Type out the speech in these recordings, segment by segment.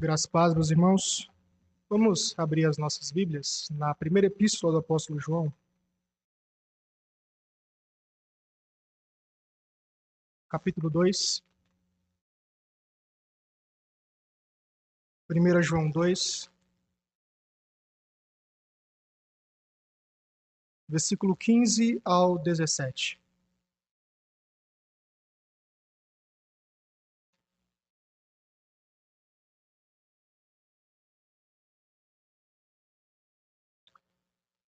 Graças a paz, meus irmãos. Vamos abrir as nossas Bíblias na primeira epístola do apóstolo João. Capítulo 2. 1 João 2. Versículo 15 ao 17.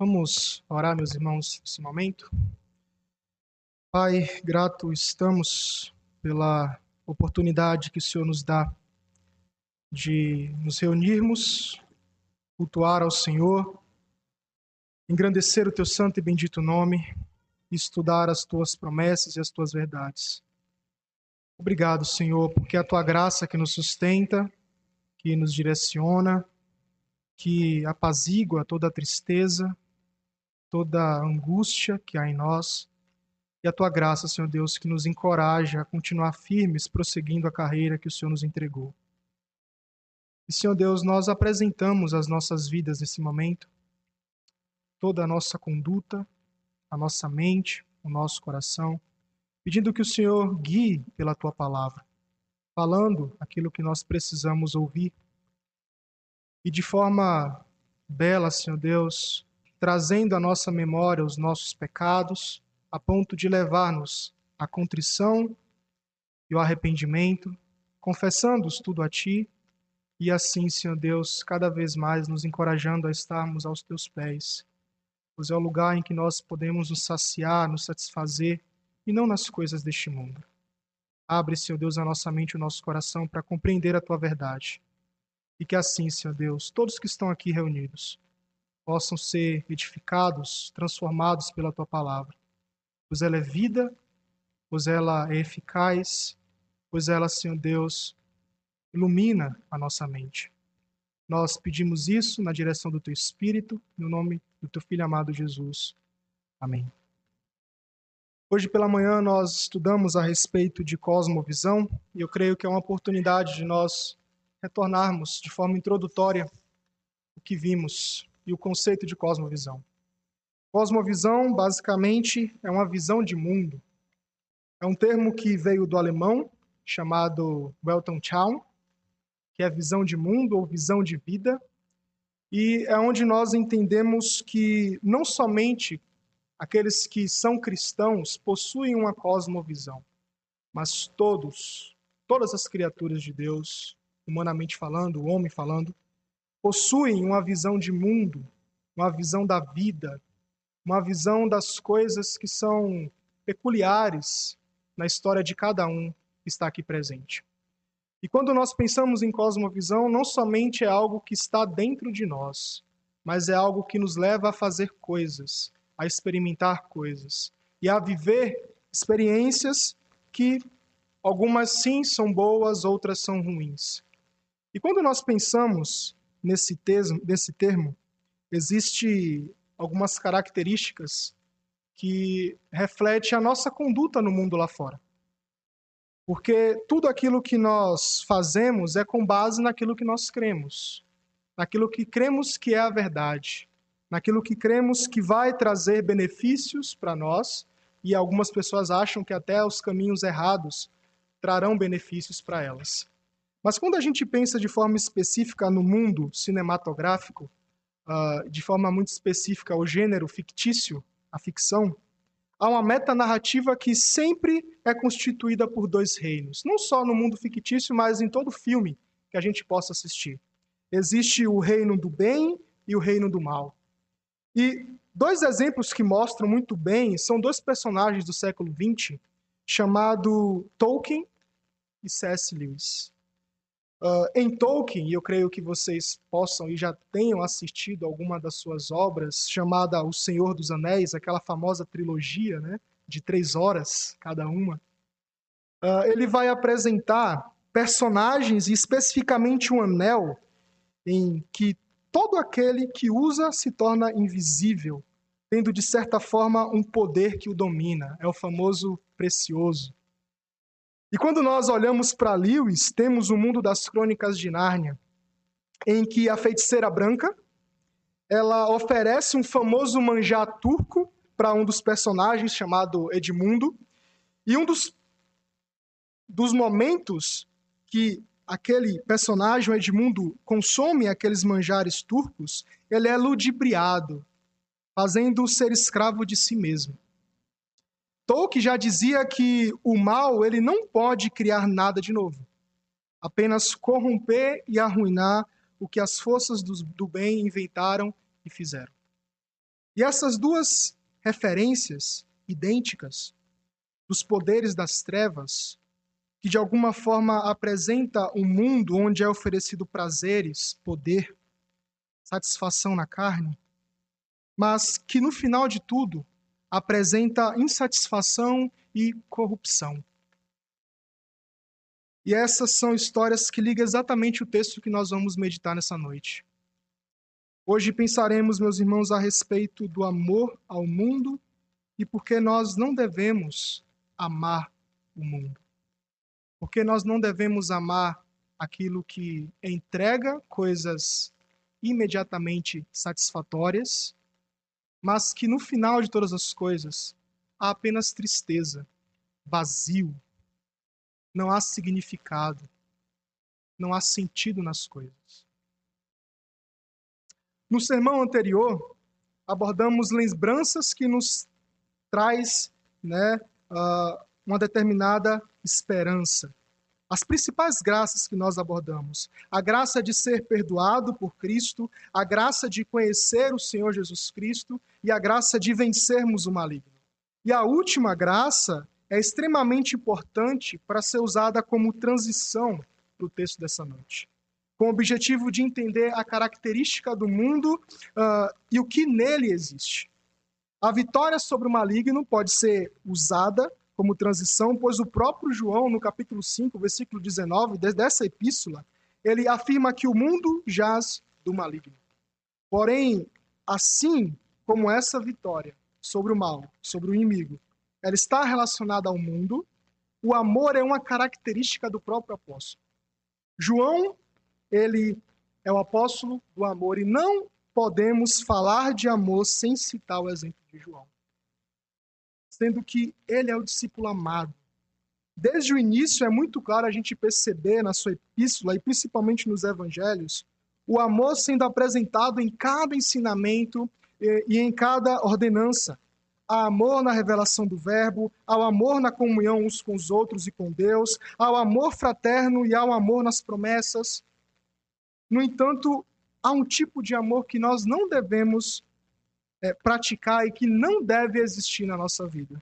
Vamos orar, meus irmãos, nesse momento. Pai, grato estamos pela oportunidade que o Senhor nos dá de nos reunirmos, cultuar ao Senhor, engrandecer o teu santo e bendito nome estudar as tuas promessas e as tuas verdades. Obrigado, Senhor, porque é a tua graça que nos sustenta, que nos direciona, que apazigua toda a tristeza, toda a angústia que há em nós. E a tua graça, Senhor Deus, que nos encoraja a continuar firmes, prosseguindo a carreira que o Senhor nos entregou. E, Senhor Deus, nós apresentamos as nossas vidas nesse momento, toda a nossa conduta, a nossa mente, o nosso coração, pedindo que o Senhor guie pela tua palavra, falando aquilo que nós precisamos ouvir. E de forma bela, Senhor Deus, trazendo à nossa memória os nossos pecados, a ponto de levar-nos à contrição e ao arrependimento, confessando-os tudo a Ti, e assim, Senhor Deus, cada vez mais nos encorajando a estarmos aos Teus pés, pois é o lugar em que nós podemos nos saciar, nos satisfazer, e não nas coisas deste mundo. Abre, Senhor Deus, a nossa mente e o nosso coração para compreender a Tua verdade. E que assim, Senhor Deus, todos que estão aqui reunidos, possam ser edificados, transformados pela tua palavra. Pois ela é vida, pois ela é eficaz, pois ela, Senhor Deus, ilumina a nossa mente. Nós pedimos isso na direção do teu Espírito, no nome do teu Filho amado Jesus. Amém. Hoje pela manhã nós estudamos a respeito de cosmovisão e eu creio que é uma oportunidade de nós retornarmos de forma introdutória o que vimos e o conceito de cosmovisão. Cosmovisão, basicamente, é uma visão de mundo. É um termo que veio do alemão, chamado Weltanschauung, que é visão de mundo ou visão de vida, e é onde nós entendemos que não somente aqueles que são cristãos possuem uma cosmovisão, mas todos, todas as criaturas de Deus, humanamente falando, o homem falando, possuem uma visão de mundo, uma visão da vida, uma visão das coisas que são peculiares na história de cada um que está aqui presente. E quando nós pensamos em cosmovisão, não somente é algo que está dentro de nós, mas é algo que nos leva a fazer coisas, a experimentar coisas e a viver experiências que algumas sim são boas, outras são ruins. E quando nós pensamos nesse, nesse termo, existe algumas características que refletem a nossa conduta no mundo lá fora. Porque tudo aquilo que nós fazemos é com base naquilo que nós cremos, naquilo que cremos que é a verdade, naquilo que cremos que vai trazer benefícios para nós, e algumas pessoas acham que até os caminhos errados trarão benefícios para elas. Mas quando a gente pensa de forma específica no mundo cinematográfico, uh, de forma muito específica o gênero fictício, a ficção, há uma metanarrativa que sempre é constituída por dois reinos. Não só no mundo fictício, mas em todo filme que a gente possa assistir. Existe o reino do bem e o reino do mal. E dois exemplos que mostram muito bem são dois personagens do século XX, chamado Tolkien e C.S. Lewis. Uh, em Tolkien, eu creio que vocês possam e já tenham assistido alguma das suas obras, chamada O Senhor dos Anéis, aquela famosa trilogia, né, de três horas cada uma, uh, ele vai apresentar personagens e especificamente um anel em que todo aquele que usa se torna invisível, tendo de certa forma um poder que o domina. É o famoso precioso. E quando nós olhamos para Lewis, temos o mundo das crônicas de Nárnia, em que a feiticeira branca ela oferece um famoso manjar turco para um dos personagens chamado Edmundo, e um dos, dos momentos que aquele personagem, Edmundo, consome aqueles manjares turcos, ele é ludibriado, fazendo-o ser escravo de si mesmo. Tolkien já dizia que o mal ele não pode criar nada de novo, apenas corromper e arruinar o que as forças do, do bem inventaram e fizeram. E essas duas referências idênticas dos poderes das trevas, que de alguma forma apresenta um mundo onde é oferecido prazeres, poder, satisfação na carne, mas que no final de tudo apresenta insatisfação e corrupção. E essas são histórias que ligam exatamente o texto que nós vamos meditar nessa noite. Hoje pensaremos, meus irmãos, a respeito do amor ao mundo e por que nós não devemos amar o mundo. Porque nós não devemos amar aquilo que entrega coisas imediatamente satisfatórias mas que no final de todas as coisas há apenas tristeza, vazio, não há significado, não há sentido nas coisas. No sermão anterior, abordamos lembranças que nos traz né, uh, uma determinada esperança. As principais graças que nós abordamos: a graça de ser perdoado por Cristo, a graça de conhecer o Senhor Jesus Cristo e a graça de vencermos o maligno. E a última graça é extremamente importante para ser usada como transição para o texto dessa noite, com o objetivo de entender a característica do mundo uh, e o que nele existe. A vitória sobre o maligno pode ser usada como transição, pois o próprio João, no capítulo 5, versículo 19, dessa epístola, ele afirma que o mundo jaz do maligno. Porém, assim como essa vitória sobre o mal, sobre o inimigo, ela está relacionada ao mundo, o amor é uma característica do próprio apóstolo. João, ele é o apóstolo do amor e não podemos falar de amor sem citar o exemplo de João sendo que ele é o discípulo amado. Desde o início é muito claro a gente perceber na sua epístola, e principalmente nos evangelhos, o amor sendo apresentado em cada ensinamento e em cada ordenança. Há amor na revelação do Verbo, ao amor na comunhão uns com os outros e com Deus, ao amor fraterno e ao amor nas promessas. No entanto, há um tipo de amor que nós não devemos é, praticar e que não deve existir na nossa vida,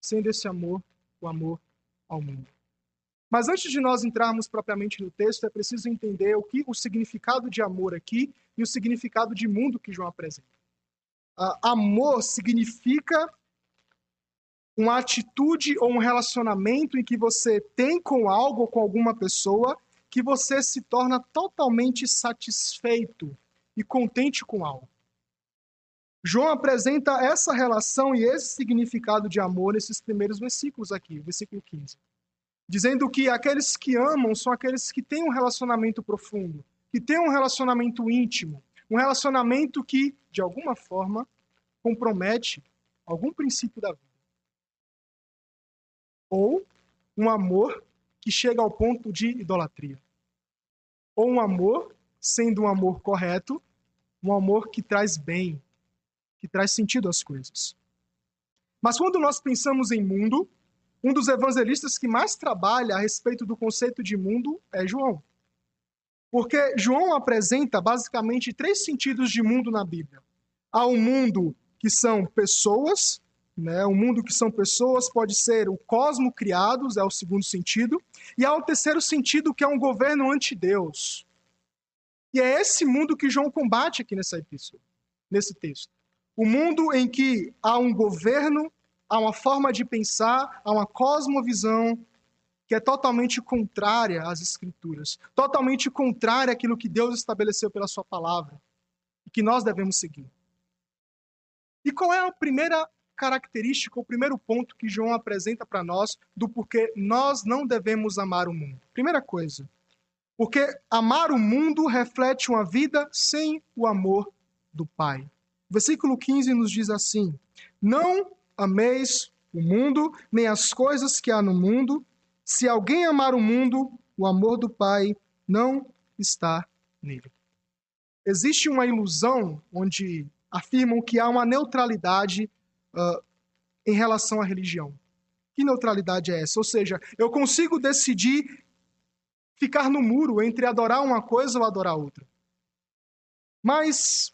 sendo esse amor o amor ao mundo. Mas antes de nós entrarmos propriamente no texto, é preciso entender o que o significado de amor aqui e o significado de mundo que João apresenta. Uh, amor significa uma atitude ou um relacionamento em que você tem com algo ou com alguma pessoa que você se torna totalmente satisfeito e contente com algo. João apresenta essa relação e esse significado de amor nesses primeiros versículos aqui, versículo 15. Dizendo que aqueles que amam são aqueles que têm um relacionamento profundo, que têm um relacionamento íntimo, um relacionamento que, de alguma forma, compromete algum princípio da vida. Ou um amor que chega ao ponto de idolatria. Ou um amor, sendo um amor correto, um amor que traz bem, que traz sentido às coisas. Mas quando nós pensamos em mundo, um dos evangelistas que mais trabalha a respeito do conceito de mundo é João. Porque João apresenta basicamente três sentidos de mundo na Bíblia. Há um mundo que são pessoas, né? O mundo que são pessoas pode ser o cosmo criados, é o segundo sentido, e há o terceiro sentido que é um governo anti-Deus. E é esse mundo que João combate aqui nessa epístola, nesse texto. O mundo em que há um governo, há uma forma de pensar, há uma cosmovisão que é totalmente contrária às escrituras, totalmente contrária àquilo que Deus estabeleceu pela sua palavra e que nós devemos seguir. E qual é a primeira característica, o primeiro ponto que João apresenta para nós do porquê nós não devemos amar o mundo. Primeira coisa, porque amar o mundo reflete uma vida sem o amor do Pai. Versículo 15 nos diz assim: Não ameis o mundo, nem as coisas que há no mundo. Se alguém amar o mundo, o amor do Pai não está nele. Existe uma ilusão onde afirmam que há uma neutralidade uh, em relação à religião. Que neutralidade é essa? Ou seja, eu consigo decidir ficar no muro entre adorar uma coisa ou adorar outra. Mas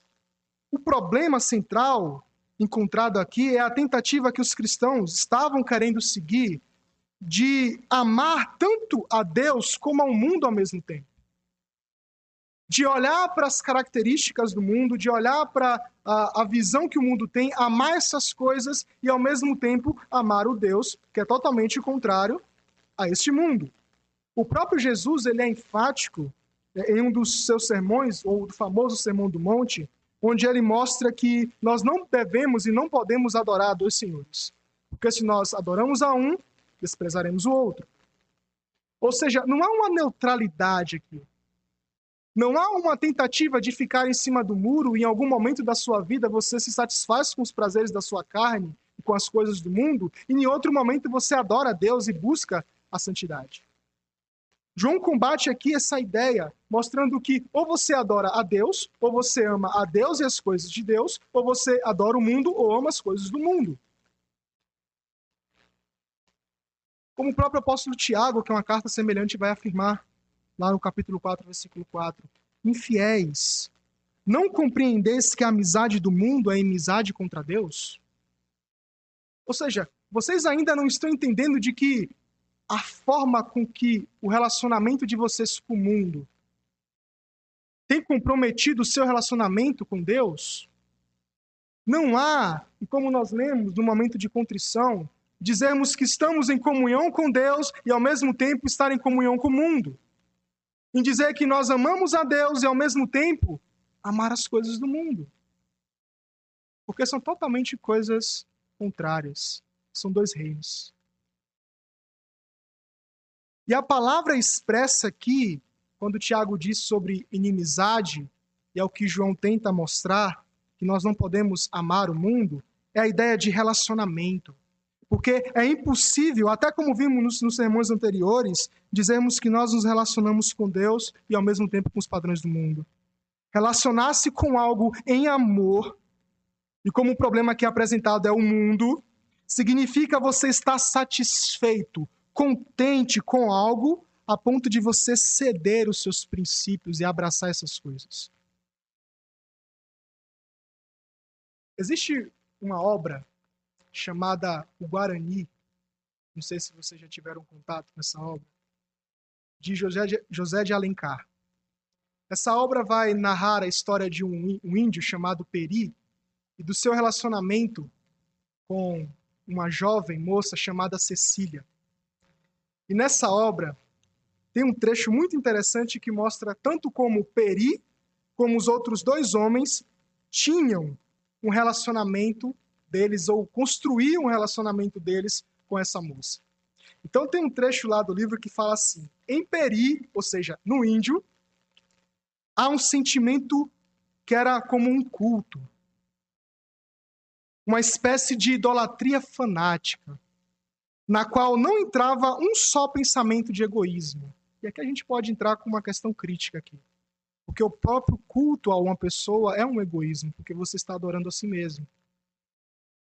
o problema central encontrado aqui é a tentativa que os cristãos estavam querendo seguir de amar tanto a Deus como ao mundo ao mesmo tempo de olhar para as características do mundo, de olhar para a, a, visão que o mundo tem, amar essas coisas e, ao mesmo tempo, amar o Deus, que é totalmente contrário a este mundo. O próprio Jesus ele é enfático é, em um dos seus sermões, ou do famoso Sermão do Monte, onde ele mostra que nós não devemos e não podemos adorar dois senhores. Porque se nós adoramos a um, desprezaremos o outro. Ou seja, não há uma neutralidade aqui. Não há uma tentativa de ficar em cima do muro e em algum momento da sua vida você se satisfaz com os prazeres da sua carne e com as coisas do mundo, e em outro momento você adora a Deus e busca a santidade. João combate aqui essa ideia, mostrando que ou você adora a Deus, ou você ama a Deus e as coisas de Deus, ou você adora o mundo ou ama as coisas do mundo. Como o próprio apóstolo Tiago, que é uma carta semelhante, vai afirmar, lá no capítulo 4, versículo 4. Infiéis, não compreendeis que a amizade do mundo é amizade contra Deus? Ou seja, vocês ainda não estão entendendo de que a forma com que o relacionamento de vocês com o mundo tem comprometido o seu relacionamento com Deus? Não há, e como nós lemos no momento de contrição, dizermos que estamos em comunhão com Deus e ao mesmo tempo estar em comunhão com o mundo em dizer que nós amamos a Deus e ao mesmo tempo amar as coisas do mundo. Porque são totalmente coisas contrárias. São dois reinos. E a palavra expressa aqui, quando Tiago diz sobre inimizade, e é o que João tenta mostrar, que nós não podemos amar o mundo, é a ideia de relacionamento. Porque é impossível, até como vimos nos, nos sermões anteriores, dizermos que nós nos relacionamos com Deus e ao mesmo tempo com os padrões do mundo. Relacionar-se com algo em amor, e como o problema aqui apresentado é o mundo, significa você estar satisfeito, contente com algo, a ponto de você ceder os seus princípios e abraçar essas coisas. Existe uma obra chamada O Guarani. Não sei se vocês já tiveram contato com essa obra. De José de, Alencar. Essa obra vai narrar a história de um índio chamado Peri e do seu relacionamento com uma jovem moça chamada Cecília. E nessa obra tem um trecho muito interessante que mostra tanto como Peri como os outros dois homens tinham um relacionamento deles ou construir um relacionamento deles com essa moça. Então tem um trecho lá do livro que fala assim: em Peri, ou seja, no índio, há um sentimento que era como um culto, uma espécie de idolatria fanática, na qual não entrava um só pensamento de egoísmo. E aqui a gente pode entrar com uma questão crítica aqui. Porque o próprio culto a uma pessoa é um egoísmo, porque você está adorando a si mesmo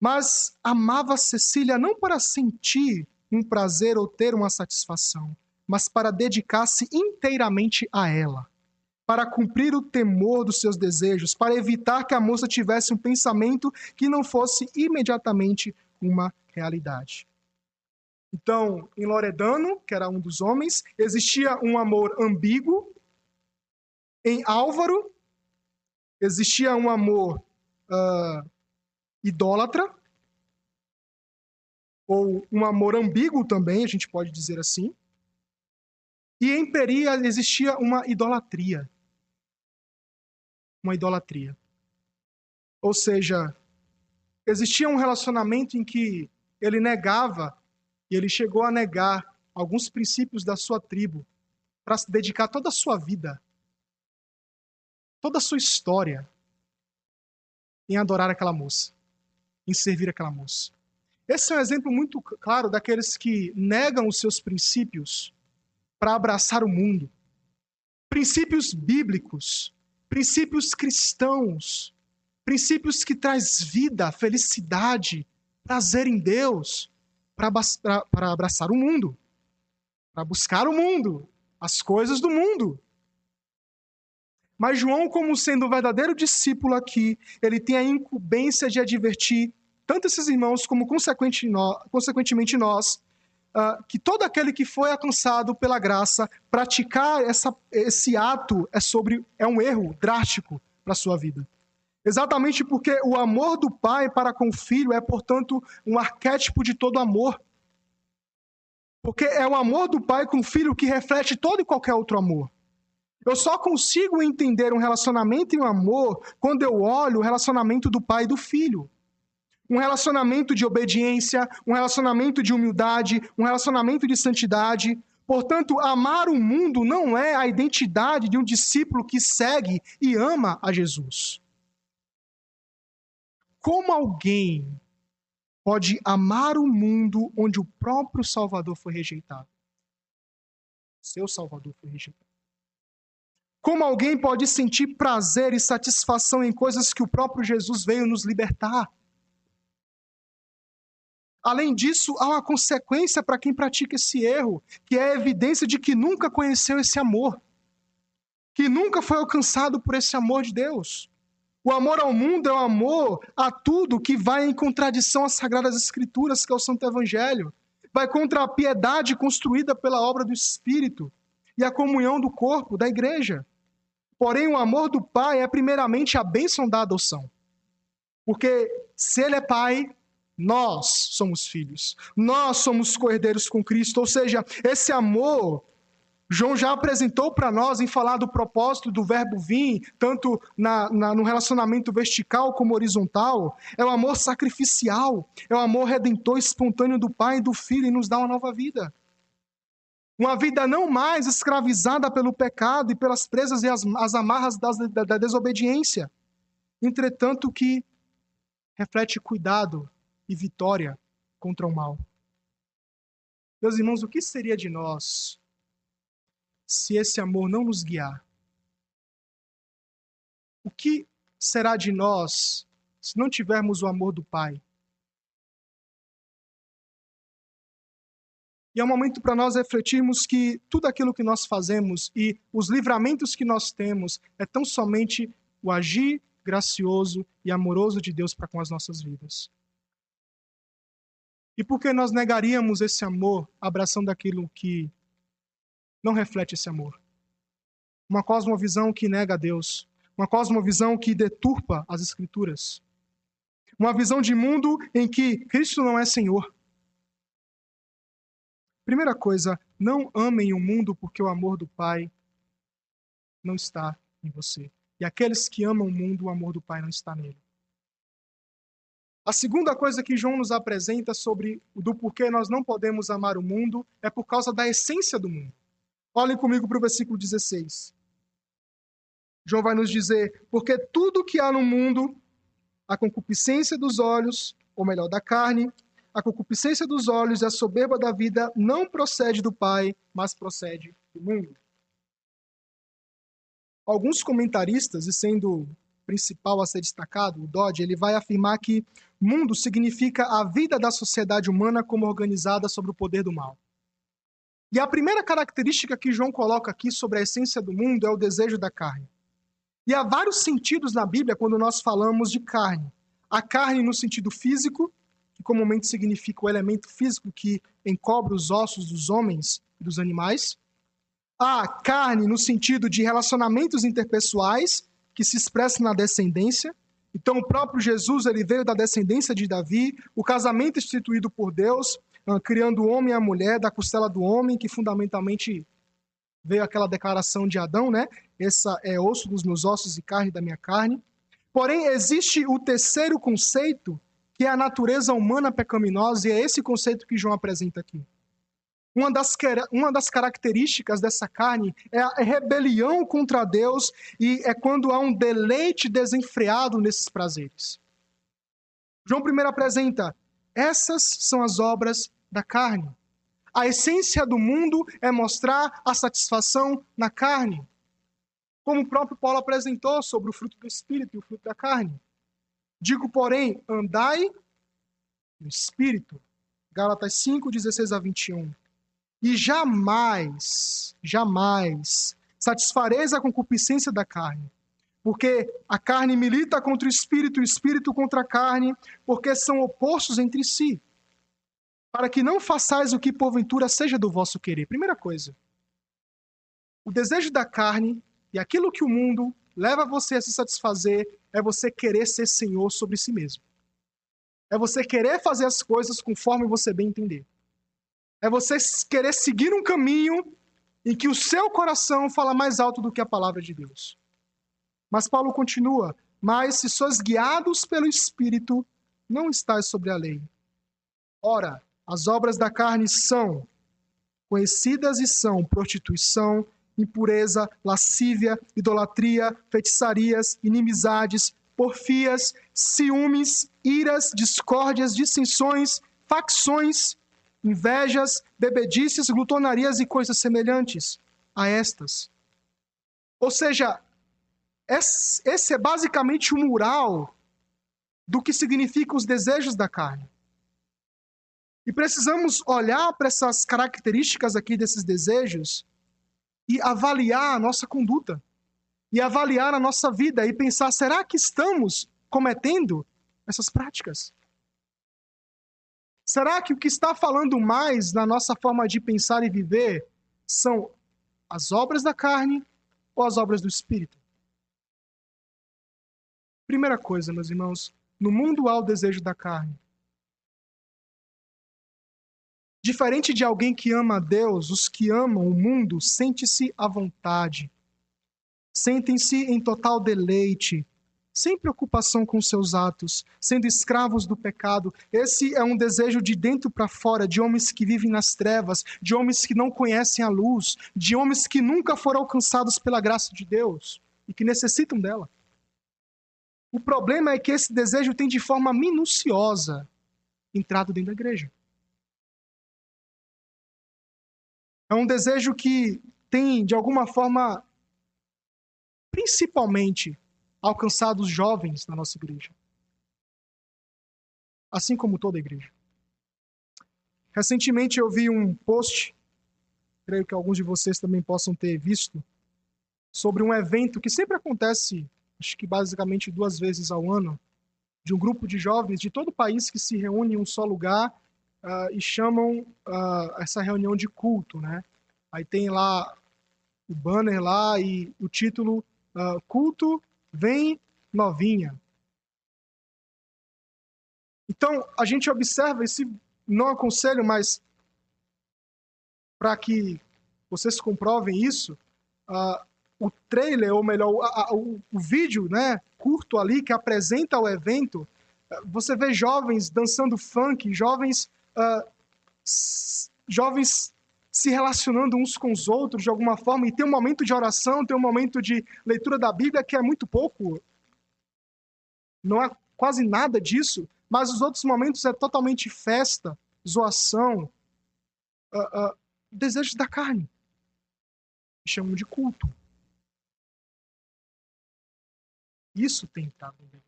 mas amava Cecília não para sentir um prazer ou ter uma satisfação, mas para dedicar-se inteiramente a ela, para cumprir o temor dos seus desejos, para evitar que a moça tivesse um pensamento que não fosse imediatamente uma realidade. Então, em Loredano, que era um dos homens, existia um amor ambíguo. Em Álvaro, existia um amor uh, idólatra, ou um amor ambíguo também, a gente pode dizer assim. E em Peria existia uma idolatria. Uma idolatria. Ou seja, existia um relacionamento em que ele negava e ele chegou a negar alguns princípios da sua tribo para se dedicar toda a sua vida, toda a sua história em adorar aquela moça, em servir aquela moça. Esse é um exemplo muito claro daqueles que negam os seus princípios para abraçar o mundo. Princípios bíblicos, princípios cristãos, princípios que traz vida, felicidade, prazer em Deus, para abraçar o mundo, para buscar o mundo, as coisas do mundo. Mas João, como sendo o verdadeiro discípulo aqui, ele tem a incumbência de advertir tanto esses irmãos como consequentemente nós, uh, que todo aquele que foi alcançado pela graça, praticar essa, esse ato é sobre é um erro drástico para a sua vida. Exatamente porque o amor do pai para com o filho é, portanto, um arquétipo de todo amor. Porque é o amor do pai com o filho que reflete todo e qualquer outro amor. Eu só consigo entender um relacionamento e um amor quando eu olho o relacionamento do pai e do filho. Um relacionamento de obediência, um relacionamento de humildade, um relacionamento de santidade. Portanto, amar o mundo não é a identidade de um discípulo que segue e ama a Jesus. Como alguém pode amar o mundo onde o próprio Salvador foi rejeitado? Seu Salvador foi rejeitado. Como alguém pode sentir prazer e satisfação em coisas que o próprio Jesus veio nos libertar? Além disso, há uma consequência para quem pratica esse erro, que é a evidência de que nunca conheceu esse amor, que nunca foi alcançado por esse amor de Deus. O amor ao mundo é o amor a tudo que vai em contradição às Sagradas Escrituras, que é o Santo Evangelho. Vai contra a piedade construída pela obra do Espírito e a comunhão do corpo, da igreja. Porém, o amor do Pai é primeiramente a bênção da adoção. Porque se Ele é Pai, nós somos filhos. Nós somos coerdeiros com Cristo. Ou seja, esse amor João já apresentou para nós em falar do propósito do verbo vir, tanto na, na, no relacionamento vertical como horizontal. É o amor sacrificial, é o amor redentor espontâneo do Pai e do Filho e nos dá uma nova vida. Uma vida não mais escravizada pelo pecado e pelas presas e as, as amarras das, da, da desobediência. Entretanto, que reflete cuidado e vitória contra o mal. Meus irmãos, o que seria de nós se esse amor não nos guiar? O que será de nós se não tivermos o amor do Pai? E é um momento para nós refletirmos que tudo aquilo que nós fazemos e os livramentos que nós temos é tão somente o agir gracioso e amoroso de Deus para com as nossas vidas. E por que nós negaríamos esse amor abraçando aquilo que não reflete esse amor. Uma cosmovisão que nega a Deus, uma cosmovisão que deturpa as Escrituras. Uma visão de mundo em que Cristo não é Senhor. Primeira coisa, não amem o mundo porque o amor do Pai não está em você. E aqueles que amam o mundo, o amor do Pai não está nele. A segunda coisa que João nos apresenta sobre do porquê nós não podemos amar o mundo é por causa da essência do mundo. Olhem comigo para o versículo 16. João vai nos dizer: Porque tudo que há no mundo, a concupiscência dos olhos, ou melhor, da carne, a concupiscência dos olhos e a soberba da vida não procede do Pai, mas procede do mundo. Alguns comentaristas, e sendo principal a ser destacado, o Dodge, ele vai afirmar que mundo significa a vida da sociedade humana como organizada sobre o poder do mal. E a primeira característica que João coloca aqui sobre a essência do mundo é o desejo da carne. E há vários sentidos na Bíblia quando nós falamos de carne. A carne no sentido físico, que comumente significa o elemento físico que encobre os ossos dos homens e dos animais. Há carne no sentido de relacionamentos interpessoais, que se expressa na descendência. Então, o próprio Jesus ele veio da descendência de Davi, o casamento instituído por Deus, criando o homem e a mulher da costela do homem, que fundamentalmente veio aquela declaração de Adão, né? Essa é osso dos meus ossos e carne da minha carne. Porém, existe o terceiro conceito, que é a natureza humana pecaminosa, e é esse conceito que João apresenta aqui. Uma das, uma das características dessa carne é a rebelião contra Deus e é quando há um deleite desenfreado nesses prazeres. João primeiro apresenta: essas são as obras da carne. A essência do mundo é mostrar a satisfação na carne. Como o próprio Paulo apresentou sobre o fruto do Espírito e o fruto da carne. Digo, porém, andai no Espírito. Gálatas 5, 16 a 21. E jamais, jamais satisfareis a concupiscência da carne. Porque a carne milita contra o espírito o espírito contra a carne, porque são opostos entre si para que não façais o que porventura seja do vosso querer. Primeira coisa, o desejo da carne e aquilo que o mundo leva você a se satisfazer é você querer ser senhor sobre si mesmo. É você querer fazer as coisas conforme você bem entender. É você querer seguir um caminho em que o seu coração fala mais alto do que a palavra de Deus. Mas Paulo continua: Mas se sois guiados pelo Espírito, não estáis sobre a lei. Ora, as obras da carne são conhecidas e são prostituição, impureza, lascívia, idolatria, feitiçarias, inimizades, porfias, ciúmes, iras, discórdias, dissensões, facções, invejas, bebedices, glutonarias e coisas semelhantes a estas. Ou seja, esse é basicamente o mural do que significam os desejos da carne. E precisamos olhar para essas características aqui desses desejos e avaliar a nossa conduta, e avaliar a nossa vida e pensar: será que estamos cometendo essas práticas? Será que o que está falando mais na nossa forma de pensar e viver são as obras da carne ou as obras do espírito? Primeira coisa, meus irmãos, no mundo há o desejo da carne. Diferente de alguém que ama a Deus, os que amam o mundo sentem-se à vontade. Sentem-se em total deleite, sem preocupação com seus atos, sendo escravos do pecado. Esse é um desejo de dentro para fora, de homens que vivem nas trevas, de homens que não conhecem a luz, de homens que nunca foram alcançados pela graça de Deus e que necessitam dela. O problema é que esse desejo tem de forma minuciosa entrado dentro da igreja. É um desejo que tem, de alguma forma, principalmente alcançado os jovens na nossa igreja. Assim como toda a igreja. Recentemente eu vi um post, creio que alguns de vocês também possam ter visto, sobre um evento que sempre acontece, acho que basicamente duas vezes ao ano, de um grupo de jovens de todo o país que se reúne em um só lugar uh, e chamam uh, essa reunião de culto, né? Aí tem lá o banner lá e o título uh, Culto Vem Novinha. Então, a gente observa, esse não aconselho, mas para que vocês comprovem isso, uh, o trailer, ou melhor, o, o, o, vídeo né, curto ali que apresenta o evento, você vê jovens dançando funk, jovens, uh, jovens se relacionando uns com os outros de alguma forma e tem um momento de oração, tem um momento de leitura da Bíblia que é muito pouco. Não há quase nada disso, mas os outros momentos é totalmente festa, zoação, uh, uh, desejos da carne. Chamam de culto. Isso tem entrado na igreja.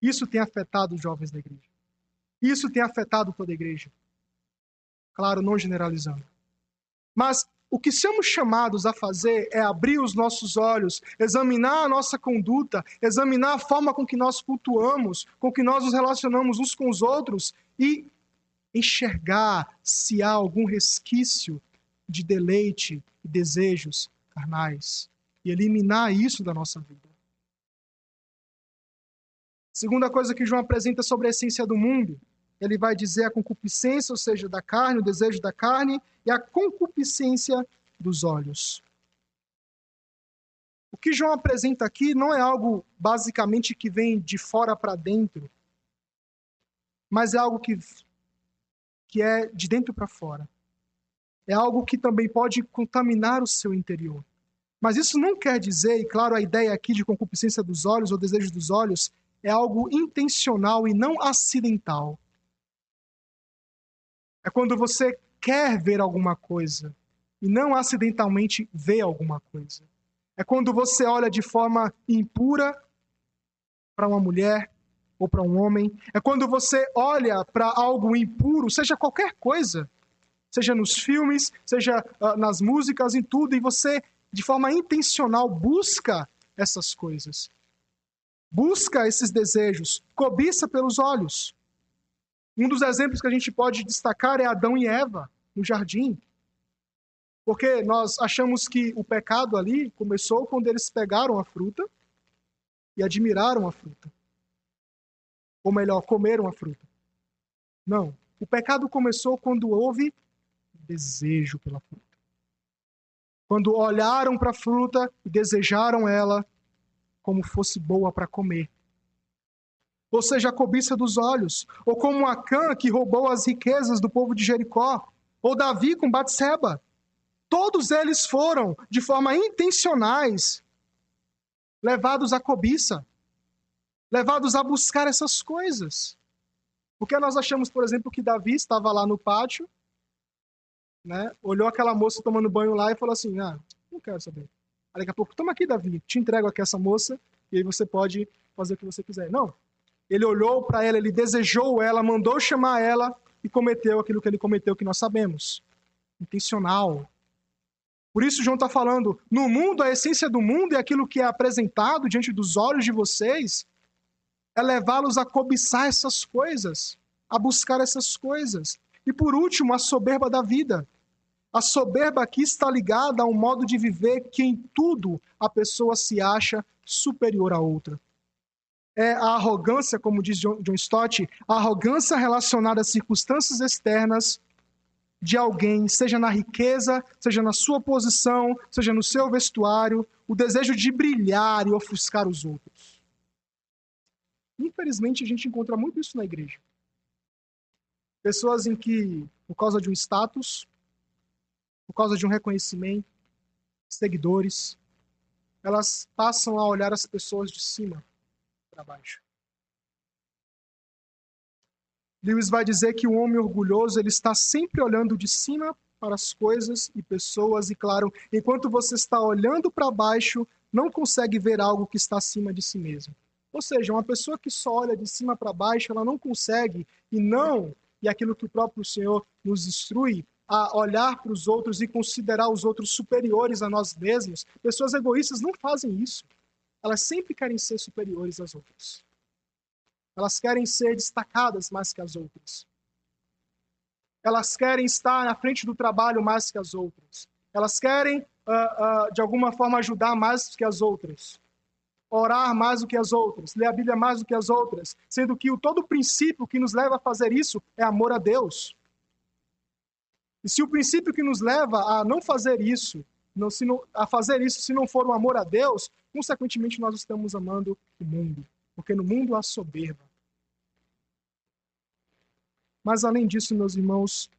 Isso tem afetado os jovens da igreja. Isso tem afetado toda a igreja. Claro, não generalizando. Mas o que somos chamados a fazer é abrir os nossos olhos, examinar a nossa conduta, examinar a forma com que nós cultuamos, com que nós nos relacionamos uns com os outros e enxergar se há algum resquício de deleite e desejos carnais e eliminar isso da nossa vida. Segunda coisa que João apresenta sobre a essência do mundo ele vai dizer a concupiscência, ou seja, da carne, o desejo da carne, e a concupiscência dos olhos. O que João apresenta aqui não é algo basicamente que vem de fora para dentro, mas é algo que, que é de dentro para fora. É algo que também pode contaminar o seu interior. Mas isso não quer dizer, e claro, a ideia aqui de concupiscência dos olhos ou desejo dos olhos é algo intencional e não acidental. É quando você quer ver alguma coisa e não acidentalmente vê alguma coisa. É quando você olha de forma impura para uma mulher ou para um homem. É quando você olha para algo impuro, seja qualquer coisa, seja nos filmes, seja uh, nas músicas, em tudo, e você, de forma intencional, busca essas coisas. Busca esses desejos, cobiça pelos olhos. Um dos exemplos que a gente pode destacar é Adão e Eva no jardim. Porque nós achamos que o pecado ali começou quando eles pegaram a fruta e admiraram a fruta. Ou melhor, comeram a fruta. Não. O pecado começou quando houve desejo pela fruta. Quando olharam para a fruta e desejaram ela como fosse boa para comer ou seja, a cobiça dos olhos, ou como Acã que roubou as riquezas do povo de Jericó, ou Davi com Batseba. Todos eles foram, de forma intencionais, levados à cobiça, levados a buscar essas coisas. Porque nós achamos, por exemplo, que Davi estava lá no pátio, né, olhou aquela moça tomando banho lá e falou assim: Ah, não quero saber. Aí daqui a pouco, toma aqui, Davi, te entrego aqui essa moça e aí você pode fazer o que você quiser. Não, ele olhou para ela, ele desejou ela, mandou chamar ela e cometeu aquilo que ele cometeu, que nós sabemos. Intencional. Por isso, João está falando: no mundo, a essência do mundo é aquilo que é apresentado diante dos olhos de vocês, é levá-los a cobiçar essas coisas, a buscar essas coisas. E por último, a soberba da vida. A soberba aqui está ligada a um modo de viver que em tudo a pessoa se acha superior à outra é a arrogância, como diz John, John Stott, a arrogância relacionada a circunstâncias externas de alguém, seja na riqueza, seja na sua posição, seja no seu vestuário, o desejo de brilhar e ofuscar os outros. Infelizmente, a gente encontra muito isso na igreja. Pessoas em que, por causa de um status, por causa de um reconhecimento, seguidores, elas passam a olhar as pessoas de cima para baixo. Lewis vai dizer que o homem orgulhoso ele está sempre olhando de cima para as coisas e pessoas, e claro, enquanto você está olhando para baixo, não consegue ver algo que está acima de si mesmo. Ou seja, uma pessoa que só olha de cima para baixo, ela não consegue, e não, e aquilo que o próprio Senhor nos instrui, a olhar para os outros e considerar os outros superiores a nós mesmos. Pessoas egoístas não fazem isso elas sempre querem ser superiores às outras. Elas querem ser destacadas mais que as outras. Elas querem estar na frente do trabalho mais que as outras. Elas querem, uh, uh, de alguma forma, ajudar mais que as outras. Orar mais do que as outras. Ler a Bíblia mais do que as outras. Sendo que o todo princípio que nos leva a fazer isso é amor a Deus. E se o princípio que nos leva a não fazer isso, não, se não, a fazer isso, se não for o amor a Deus, consequentemente nós estamos amando o mundo, porque no mundo há soberba. Mas além disso, meus irmãos,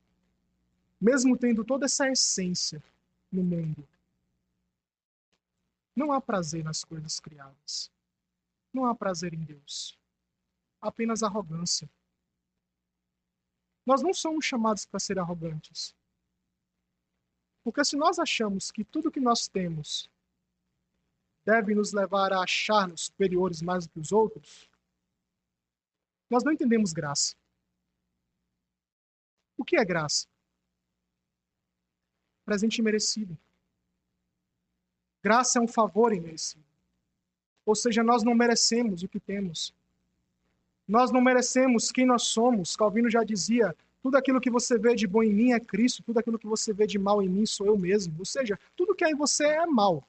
mesmo tendo toda essa essência no mundo, não há prazer nas coisas criadas. Não há prazer em Deus. Apenas arrogância. Nós não somos chamados para ser arrogantes. Porque se nós achamos que tudo que nós temos deve nos levar a achar-nos superiores mais do que os outros, nós não entendemos graça. O que é graça? presente imerecido. Graça é um favor imerecido. Ou seja, nós não merecemos o que temos. Nós não merecemos quem nós somos. Calvino já dizia: tudo aquilo que você vê de bom em mim é Cristo, tudo aquilo que você vê de mal em mim sou eu mesmo. Ou seja, tudo que há em você é mal,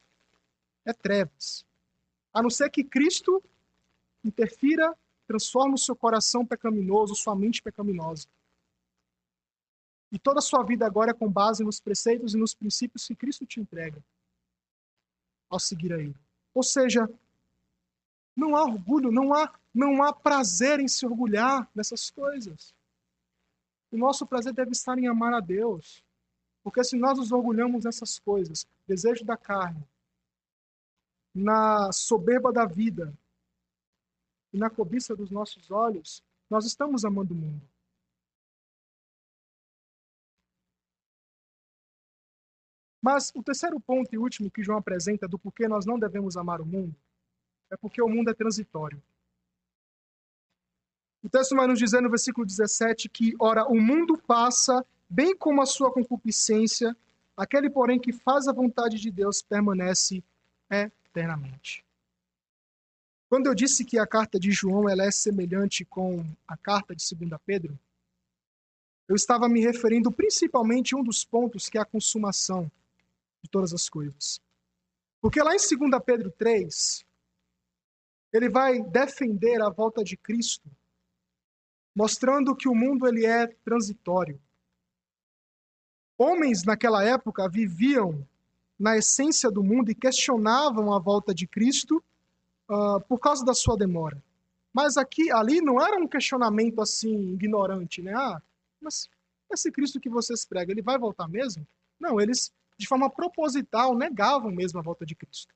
é trevas. A não ser que Cristo interfira, transforme o seu coração pecaminoso, sua mente pecaminosa. E toda a sua vida agora é com base nos preceitos e nos princípios que Cristo te entrega ao seguir a Ele. Ou seja, não há orgulho, não há, não há prazer em se orgulhar nessas coisas. O nosso prazer deve estar em amar a Deus. Porque se nós nos orgulhamos nessas coisas, desejo da carne, na soberba da vida e na cobiça dos nossos olhos, nós estamos amando o mundo. Mas o terceiro ponto e último que João apresenta do porquê nós não devemos amar o mundo é porque o mundo é transitório. O texto vai nos dizer no versículo 17 que, ora, o mundo passa, bem como a sua concupiscência, aquele, porém, que faz a vontade de Deus permanece eternamente. Quando eu disse que a carta de João ela é semelhante com a carta de 2 Pedro, eu estava me referindo principalmente a um dos pontos que é a consumação de todas as coisas. Porque lá em 2 Pedro 3, ele vai defender a volta de Cristo, mostrando que o mundo ele é transitório. Homens naquela época viviam na essência do mundo e questionavam a volta de Cristo uh, por causa da sua demora. Mas aqui, ali não era um questionamento assim ignorante, né? Ah, mas esse Cristo que vocês pregam, ele vai voltar mesmo? Não, eles de forma proposital, negavam mesmo a volta de Cristo.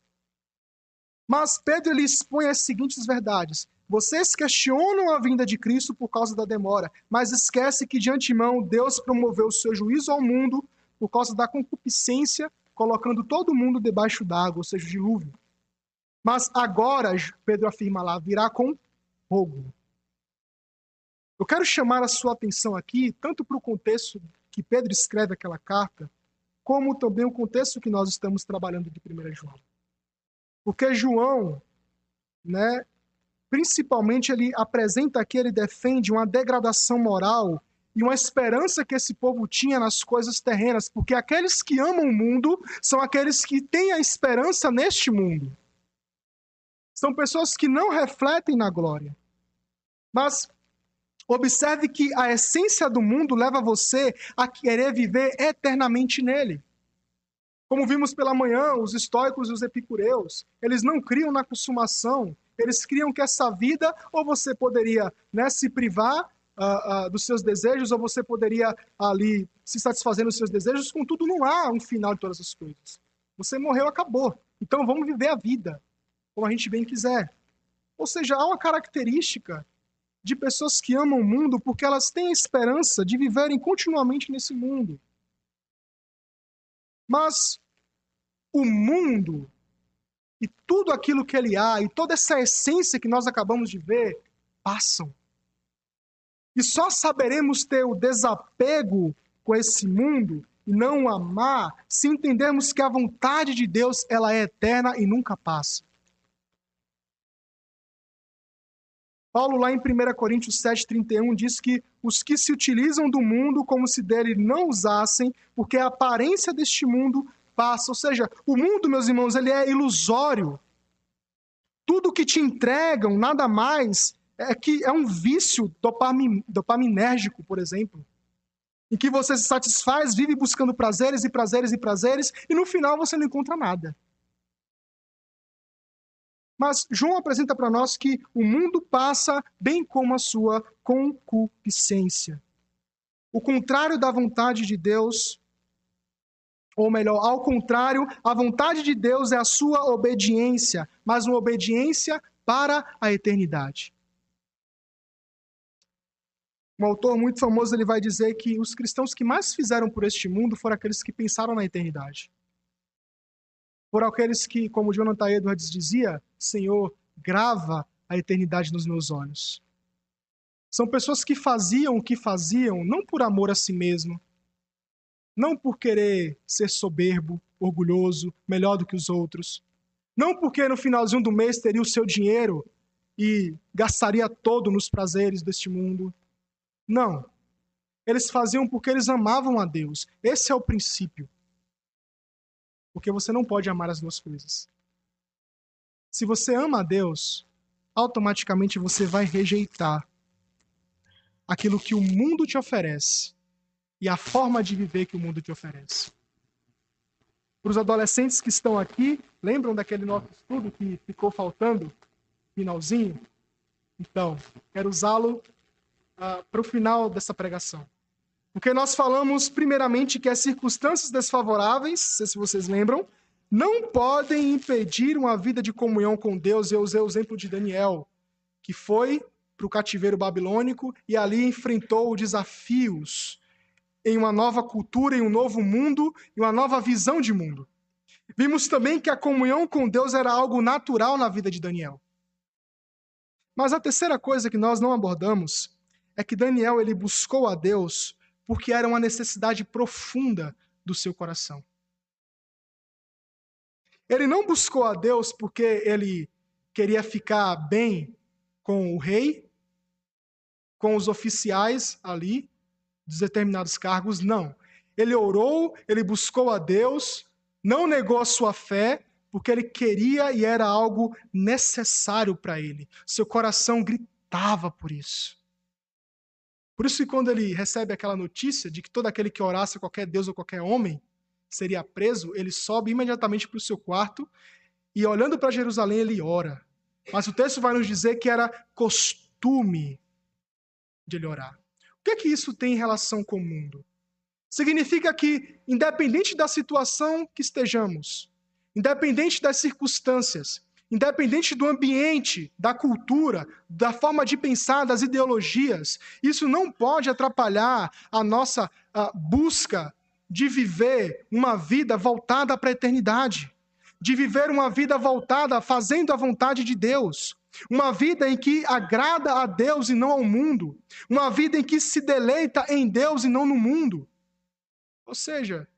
Mas Pedro ele expõe as seguintes verdades. Vocês questionam a vinda de Cristo por causa da demora, mas esquece que de antemão Deus promoveu o seu juízo ao mundo por causa da concupiscência, colocando todo mundo debaixo d'água, ou seja, dilúvio. Mas agora, Pedro afirma lá, virá com fogo. Eu quero chamar a sua atenção aqui, tanto para o contexto que Pedro escreve aquela carta, como também o contexto que nós estamos trabalhando de 1 João. Porque João, né, principalmente ele apresenta aqui, ele defende uma degradação moral e uma esperança que esse povo tinha nas coisas terrenas, porque aqueles que amam o mundo são aqueles que têm a esperança neste mundo. São pessoas que não refletem na glória. Mas Observe que a essência do mundo leva você a querer viver eternamente nele. Como vimos pela manhã, os estoicos e os epicureus, eles não criam na consumação, eles criam que essa vida, ou você poderia né, se privar uh, uh, dos seus desejos, ou você poderia ali se satisfazer nos seus desejos, contudo, não há um final de todas as coisas. Você morreu, acabou. Então vamos viver a vida como a gente bem quiser. Ou seja, há uma característica de pessoas que amam o mundo porque elas têm a esperança de viverem continuamente nesse mundo. Mas o mundo e tudo aquilo que ele há e toda essa essência que nós acabamos de ver passam. E só saberemos ter o desapego com esse mundo e não o amar se entendermos que a vontade de Deus ela é eterna e nunca passa. Paulo, lá em 1 Coríntios 7,31, diz que os que se utilizam do mundo como se dele não usassem, porque a aparência deste mundo passa. Ou seja, o mundo, meus irmãos, ele é ilusório. Tudo que te entregam, nada mais, é que é um vício dopamin, dopaminérgico, por exemplo. Em que você se satisfaz, vive buscando prazeres e prazeres e prazeres, e no final você não encontra nada. Mas João apresenta para nós que o mundo passa bem como a sua concupiscência. O contrário da vontade de Deus, ou melhor, ao contrário, a vontade de Deus é a sua obediência, mas uma obediência para a eternidade. Um autor muito famoso ele vai dizer que os cristãos que mais fizeram por este mundo foram aqueles que pensaram na eternidade por aqueles que, como Jonathan Edwards dizia, Senhor, grava a eternidade nos meus olhos. São pessoas que faziam o que faziam não por amor a si mesmo, não por querer ser soberbo, orgulhoso, melhor do que os outros, não porque no finalzinho do mês teria o seu dinheiro e gastaria todo nos prazeres deste mundo. Não. Eles faziam porque eles amavam a Deus. Esse é o princípio. Porque você não pode amar as duas coisas. Se você ama a Deus, automaticamente você vai rejeitar aquilo que o mundo te oferece e a forma de viver que o mundo te oferece. Para os adolescentes que estão aqui, lembram daquele nosso estudo que ficou faltando? Finalzinho? Então, quero usá-lo uh, para o final dessa pregação. Porque nós falamos, primeiramente, que as circunstâncias desfavoráveis, se vocês lembram, não podem impedir uma vida de comunhão com Deus. Eu usei o exemplo de Daniel, que foi para o cativeiro babilônico e ali enfrentou desafios em uma nova cultura, em um novo mundo, em uma nova visão de mundo. Vimos também que a comunhão com Deus era algo natural na vida de Daniel. Mas a terceira coisa que nós não abordamos é que Daniel ele buscou a Deus porque era uma necessidade profunda do seu coração. Ele não buscou a Deus porque ele queria ficar bem com o rei, com os oficiais ali, dos determinados cargos, não. Ele orou, ele buscou a Deus, não negou a sua fé, porque ele queria e era algo necessário para ele. Seu coração gritava por isso. Por isso que quando ele recebe aquela notícia de que todo aquele que orasse a qualquer Deus ou qualquer homem seria preso, ele sobe imediatamente para o seu quarto e olhando para Jerusalém ele ora. Mas o texto vai nos dizer que era costume de ele orar. Que é que isso tem em relação com o mundo? Significa que, independente da situação que estejamos, independente das circunstâncias, independente do ambiente, da cultura, da forma de pensar, das ideologias, isso não pode atrapalhar a nossa a busca de viver uma vida voltada para a eternidade, de viver uma vida voltada fazendo a vontade de Deus, uma vida em que agrada a Deus e não ao mundo. Uma vida em que se deleita em Deus e não no mundo. Ou seja,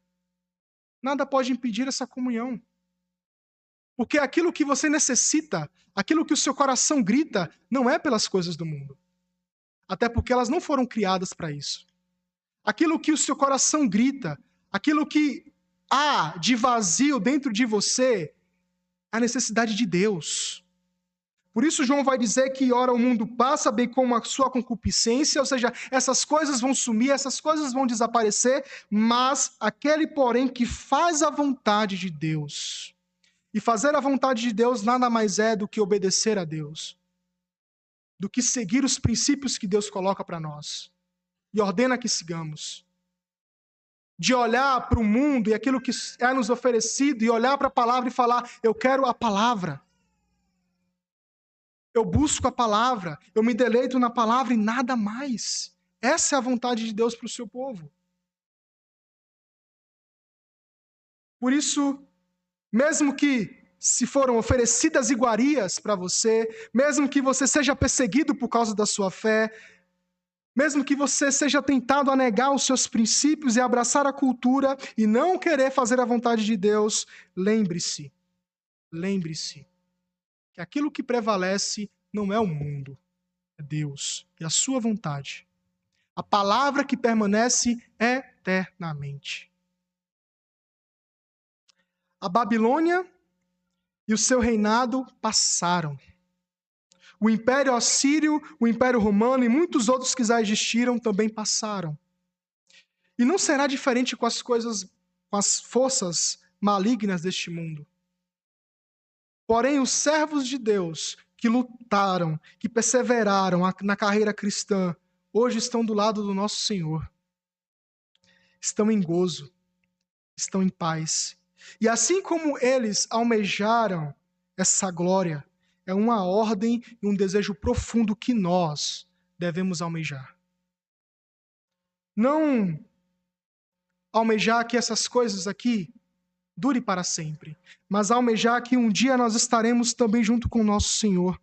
nada pode impedir essa comunhão. Porque aquilo que você necessita, aquilo que o seu coração grita, não é pelas coisas do mundo. Até porque elas não foram criadas para isso. Aquilo que o seu coração grita, aquilo que há de vazio dentro de você, é a necessidade de Deus. Por isso, João vai dizer que, ora, o mundo passa, bem como a sua concupiscência, ou seja, essas coisas vão sumir, essas coisas vão desaparecer, mas aquele, porém, que faz a vontade de Deus. E fazer a vontade de Deus nada mais é do que obedecer a Deus, do que seguir os princípios que Deus coloca para nós e ordena que sigamos. De olhar para o mundo e aquilo que é nos oferecido e olhar para a palavra e falar: Eu quero a palavra. Eu busco a palavra, eu me deleito na palavra e nada mais. Essa é a vontade de Deus para o seu povo. Por isso, mesmo que se foram oferecidas iguarias para você, mesmo que você seja perseguido por causa da sua fé, mesmo que você seja tentado a negar os seus princípios e abraçar a cultura e não querer fazer a vontade de Deus, lembre-se, lembre-se que aquilo que prevalece não é o mundo, é Deus e a sua vontade. A palavra que permanece eternamente. A Babilônia e o seu reinado passaram. O Império Assírio, o Império Romano e muitos outros que já existiram também passaram. E não será diferente com as coisas, com as forças malignas deste mundo. Porém, os servos de Deus que lutaram, que perseveraram na carreira cristã, hoje estão do lado do nosso Senhor. Estão em gozo, estão em paz. E assim como eles almejaram essa glória, é uma ordem e um desejo profundo que nós devemos almejar. Não almejar que essas coisas aqui dure para sempre, mas almejar que um dia nós estaremos também junto com o nosso Senhor.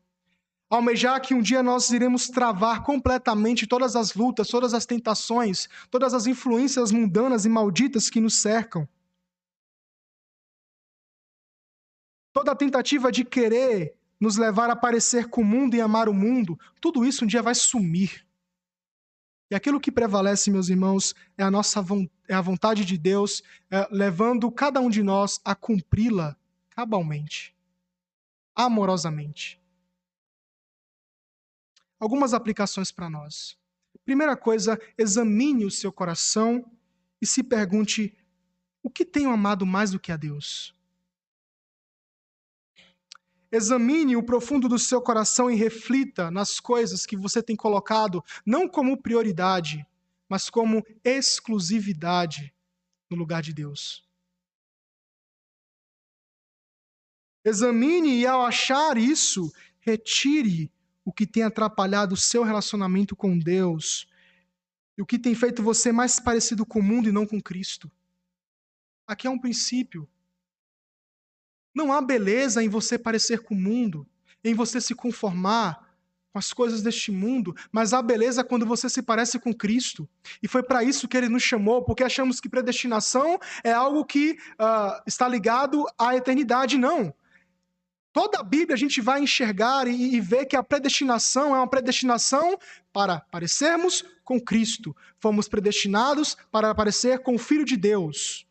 almejar que um dia nós iremos travar completamente todas as lutas, todas as tentações, todas as influências mundanas e malditas que nos cercam. Toda tentativa de querer nos levar a parecer com o mundo e amar o mundo, tudo isso um dia vai sumir. E aquilo que prevalece, meus irmãos, é a nossa é a vontade de Deus, é, levando cada um de nós a cumpri-la cabalmente, amorosamente. Algumas aplicações para nós. Primeira coisa, examine o seu coração e se pergunte: o que tenho amado mais do que a Deus? Examine o profundo do seu coração e reflita nas coisas que você tem colocado não como prioridade, mas como exclusividade no lugar de Deus. Examine e, ao achar isso, retire o que tem atrapalhado o seu relacionamento com Deus e o que tem feito você mais parecido com o mundo e não com Cristo. Aqui é um princípio. Não há beleza em você parecer com o mundo, em você se conformar com as coisas deste mundo, mas há beleza quando você se parece com Cristo. E foi para isso que ele nos chamou, porque achamos que predestinação é algo que uh, está ligado à eternidade. Não. Toda a Bíblia a gente vai enxergar e, e ver que a predestinação é uma predestinação para parecermos com Cristo. Fomos predestinados para aparecer com o Filho de Deus,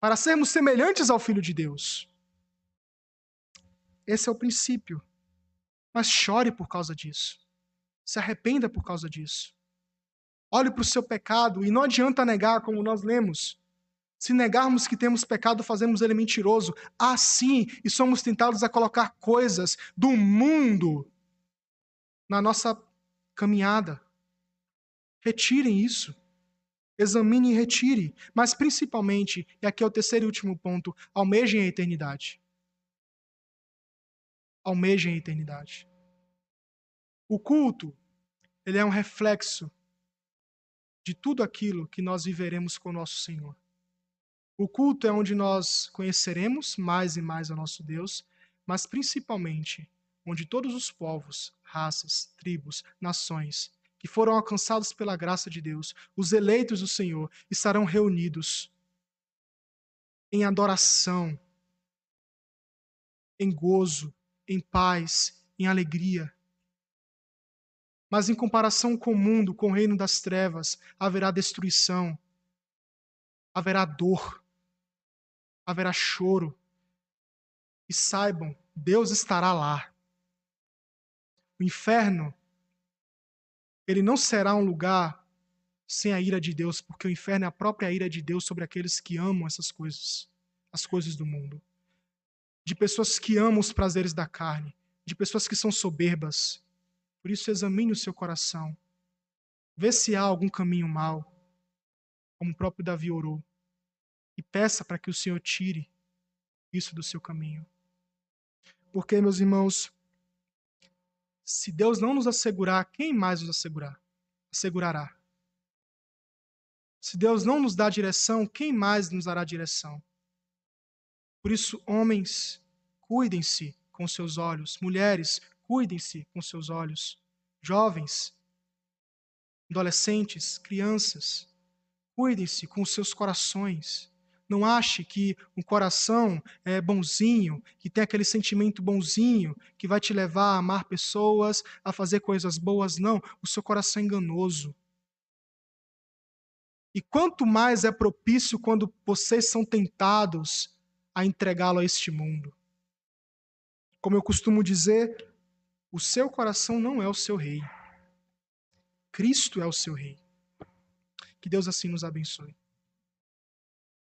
para sermos semelhantes ao Filho de Deus. Esse é o princípio. Mas chore por causa disso. Se arrependa por causa disso. Olhe para o seu pecado e não adianta negar, como nós lemos. Se negarmos que temos pecado, fazemos ele mentiroso. Assim, e somos tentados a colocar coisas do mundo na nossa caminhada. Retirem isso. Examine e retire. Mas principalmente, e aqui é o terceiro e último ponto, almejem a eternidade almejem a eternidade. O culto, ele é um reflexo de tudo aquilo que nós viveremos com o nosso Senhor. O culto é onde nós conheceremos mais e mais a nosso Deus, mas principalmente onde todos os povos, raças, tribos, nações que foram alcançados pela graça de Deus, os eleitos do Senhor, estarão reunidos em adoração, em gozo, em paz, em alegria. Mas em comparação com o mundo, com o reino das trevas, haverá destruição, haverá dor, haverá choro. E saibam, Deus estará lá. O inferno, ele não será um lugar sem a ira de Deus, porque o inferno é a própria ira de Deus sobre aqueles que amam essas coisas, as coisas do mundo de pessoas que amam os prazeres da carne, de pessoas que são soberbas. Por isso, examine o seu coração. Vê se há algum caminho mau, como o próprio Davi orou, e peça para que o Senhor tire isso do seu caminho. Porque, meus irmãos, se Deus não nos assegurar, quem mais nos assegurar? assegurará? Se Deus não nos dá direção, quem mais nos dará direção? Por isso, homens, cuidem-se com seus olhos. Mulheres, cuidem-se com seus olhos. Jovens, adolescentes, crianças, cuidem-se com seus corações. Não ache que um coração é bonzinho, que tem aquele sentimento bonzinho, que vai te levar a amar pessoas, a fazer coisas boas. Não, o seu coração é enganoso. E quanto mais é propício quando vocês são tentados a entregá-lo a este mundo. Como eu costumo dizer, o seu coração não é o seu rei. Cristo é o seu rei. Que Deus assim nos abençoe.